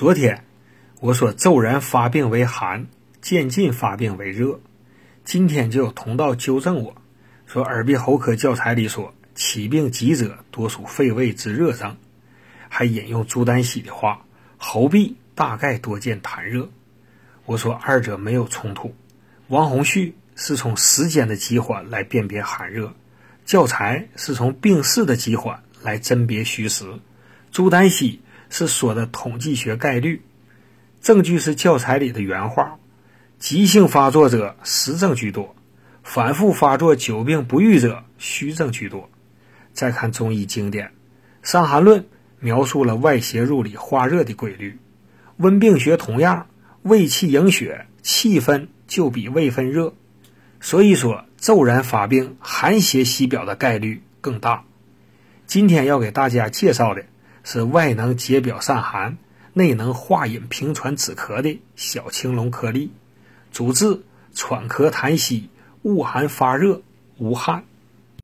昨天我说骤然发病为寒，渐进发病为热。今天就有同道纠正我说，耳鼻喉科教材里说起病急者多属肺胃之热症，还引用朱丹溪的话，喉痹大概多见痰热。我说二者没有冲突。王洪旭是从时间的急缓来辨别寒热，教材是从病势的急缓来甄别虚实。朱丹溪是说的统计学概率，证据是教材里的原话。急性发作者实证居多，反复发作久病不愈者虚证居多。再看中医经典，《伤寒论》描述了外邪入里化热的规律。温病学同样，胃气营血，气分就比胃分热，所以说骤然发病，寒邪袭表的概率更大。今天要给大家介绍的是外能解表散寒、内能化饮平喘止咳的小青龙颗粒。主治喘咳痰稀、恶寒发热、无汗。